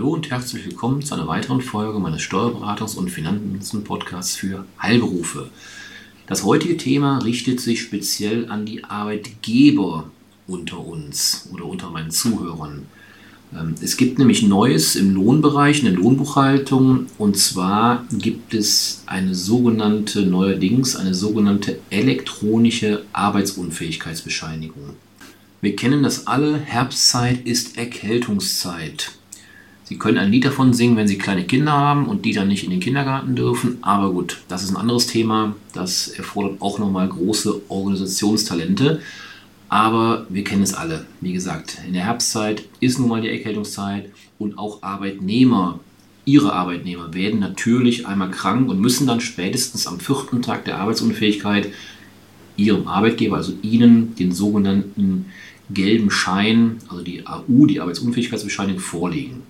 Hallo und herzlich willkommen zu einer weiteren Folge meines Steuerberatungs- und Finanzen-Podcasts für Heilberufe. Das heutige Thema richtet sich speziell an die Arbeitgeber unter uns oder unter meinen Zuhörern. Ähm, es gibt nämlich Neues im Lohnbereich, in der Lohnbuchhaltung. Und zwar gibt es eine sogenannte, neuerdings eine sogenannte elektronische Arbeitsunfähigkeitsbescheinigung. Wir kennen das alle, Herbstzeit ist Erkältungszeit. Sie können ein Lied davon singen, wenn Sie kleine Kinder haben und die dann nicht in den Kindergarten dürfen. Aber gut, das ist ein anderes Thema. Das erfordert auch nochmal große Organisationstalente. Aber wir kennen es alle. Wie gesagt, in der Herbstzeit ist nun mal die Erkältungszeit und auch Arbeitnehmer, ihre Arbeitnehmer werden natürlich einmal krank und müssen dann spätestens am vierten Tag der Arbeitsunfähigkeit ihrem Arbeitgeber, also Ihnen, den sogenannten gelben Schein, also die AU, die Arbeitsunfähigkeitsbescheinigung, vorlegen.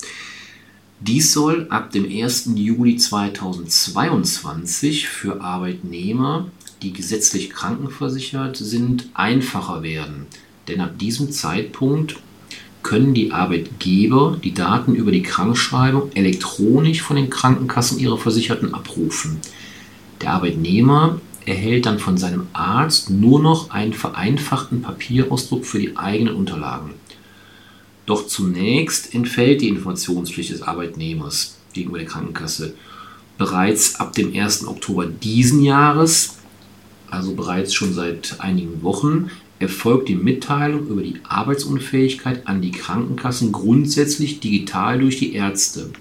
Dies soll ab dem 1. Juli 2022 für Arbeitnehmer, die gesetzlich krankenversichert sind, einfacher werden. Denn ab diesem Zeitpunkt können die Arbeitgeber die Daten über die Krankschreibung elektronisch von den Krankenkassen ihrer Versicherten abrufen. Der Arbeitnehmer erhält dann von seinem Arzt nur noch einen vereinfachten Papierausdruck für die eigenen Unterlagen. Doch zunächst entfällt die Informationspflicht des Arbeitnehmers gegenüber der Krankenkasse. Bereits ab dem 1. Oktober diesen Jahres, also bereits schon seit einigen Wochen, erfolgt die Mitteilung über die Arbeitsunfähigkeit an die Krankenkassen grundsätzlich digital durch die Ärzte.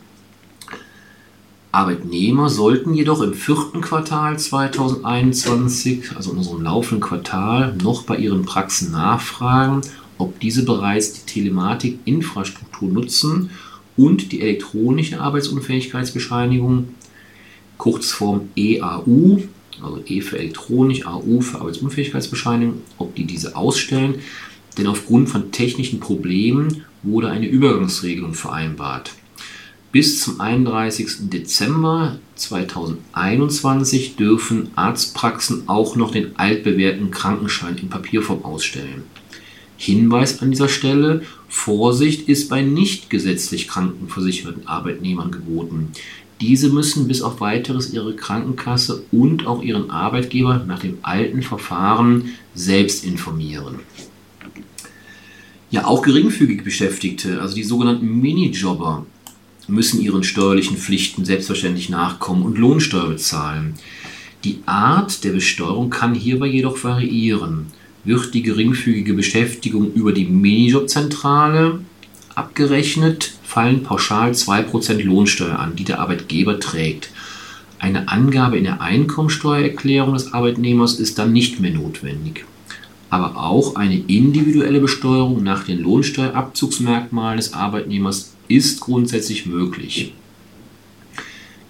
Arbeitnehmer sollten jedoch im vierten Quartal 2021, also in unserem laufenden Quartal, noch bei ihren Praxen nachfragen, ob diese bereits die Telematik-Infrastruktur nutzen und die elektronische Arbeitsunfähigkeitsbescheinigung, Kurzform EAU, also E für elektronisch, AU für Arbeitsunfähigkeitsbescheinigung, ob die diese ausstellen, denn aufgrund von technischen Problemen wurde eine Übergangsregelung vereinbart. Bis zum 31. Dezember 2021 dürfen Arztpraxen auch noch den altbewährten Krankenschein in Papierform ausstellen. Hinweis an dieser Stelle, Vorsicht ist bei nicht gesetzlich krankenversicherten Arbeitnehmern geboten. Diese müssen bis auf weiteres ihre Krankenkasse und auch ihren Arbeitgeber nach dem alten Verfahren selbst informieren. Ja, auch geringfügig Beschäftigte, also die sogenannten Minijobber, müssen ihren steuerlichen Pflichten selbstverständlich nachkommen und Lohnsteuer bezahlen. Die Art der Besteuerung kann hierbei jedoch variieren wird die geringfügige Beschäftigung über die Minijobzentrale abgerechnet, fallen pauschal 2% Lohnsteuer an, die der Arbeitgeber trägt. Eine Angabe in der Einkommensteuererklärung des Arbeitnehmers ist dann nicht mehr notwendig. Aber auch eine individuelle Besteuerung nach den Lohnsteuerabzugsmerkmalen des Arbeitnehmers ist grundsätzlich möglich.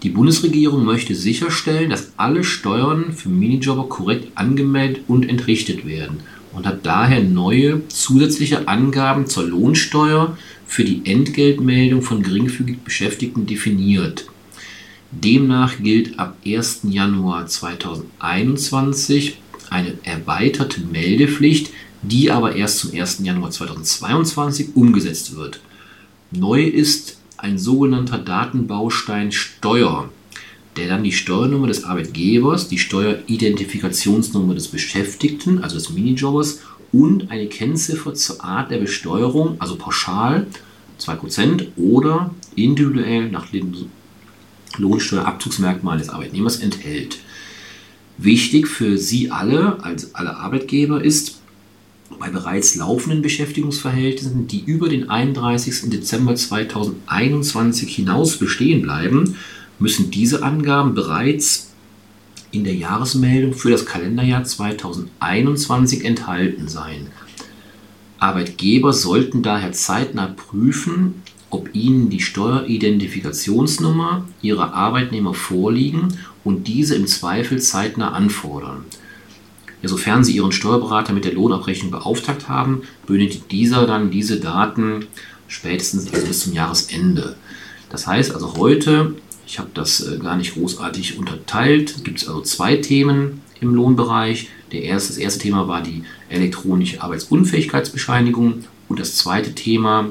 Die Bundesregierung möchte sicherstellen, dass alle Steuern für Minijobber korrekt angemeldet und entrichtet werden und hat daher neue zusätzliche Angaben zur Lohnsteuer für die Entgeltmeldung von geringfügig Beschäftigten definiert. Demnach gilt ab 1. Januar 2021 eine erweiterte Meldepflicht, die aber erst zum 1. Januar 2022 umgesetzt wird. Neu ist ein sogenannter Datenbaustein Steuer, der dann die Steuernummer des Arbeitgebers, die Steueridentifikationsnummer des Beschäftigten, also des Minijobbers, und eine Kennziffer zur Art der Besteuerung, also pauschal 2% oder individuell nach dem Lohnsteuerabzugsmerkmal des Arbeitnehmers enthält. Wichtig für Sie alle, als alle Arbeitgeber, ist, bei bereits laufenden Beschäftigungsverhältnissen, die über den 31. Dezember 2021 hinaus bestehen bleiben, müssen diese Angaben bereits in der Jahresmeldung für das Kalenderjahr 2021 enthalten sein. Arbeitgeber sollten daher zeitnah prüfen, ob ihnen die Steueridentifikationsnummer ihrer Arbeitnehmer vorliegen und diese im Zweifel zeitnah anfordern. Sofern Sie Ihren Steuerberater mit der Lohnabrechnung beauftragt haben, benötigt dieser dann diese Daten spätestens also bis zum Jahresende. Das heißt also heute, ich habe das äh, gar nicht großartig unterteilt, gibt es also zwei Themen im Lohnbereich. Der erste, das erste Thema war die elektronische Arbeitsunfähigkeitsbescheinigung und das zweite Thema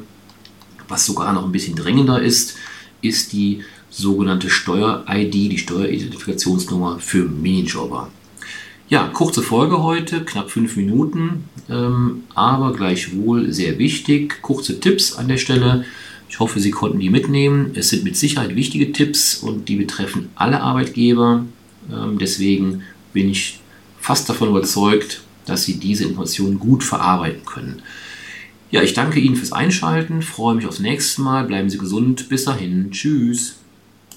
Was sogar noch ein bisschen drängender ist, ist die sogenannte Steuer-ID, die Steueridentifikationsnummer für Minijobber. Ja, kurze Folge heute, knapp fünf Minuten, ähm, aber gleichwohl sehr wichtig. Kurze Tipps an der Stelle. Ich hoffe, Sie konnten die mitnehmen. Es sind mit Sicherheit wichtige Tipps und die betreffen alle Arbeitgeber. Ähm, deswegen bin ich fast davon überzeugt, dass Sie diese Informationen gut verarbeiten können. Ja, ich danke Ihnen fürs Einschalten, freue mich aufs nächste Mal, bleiben Sie gesund, bis dahin, tschüss.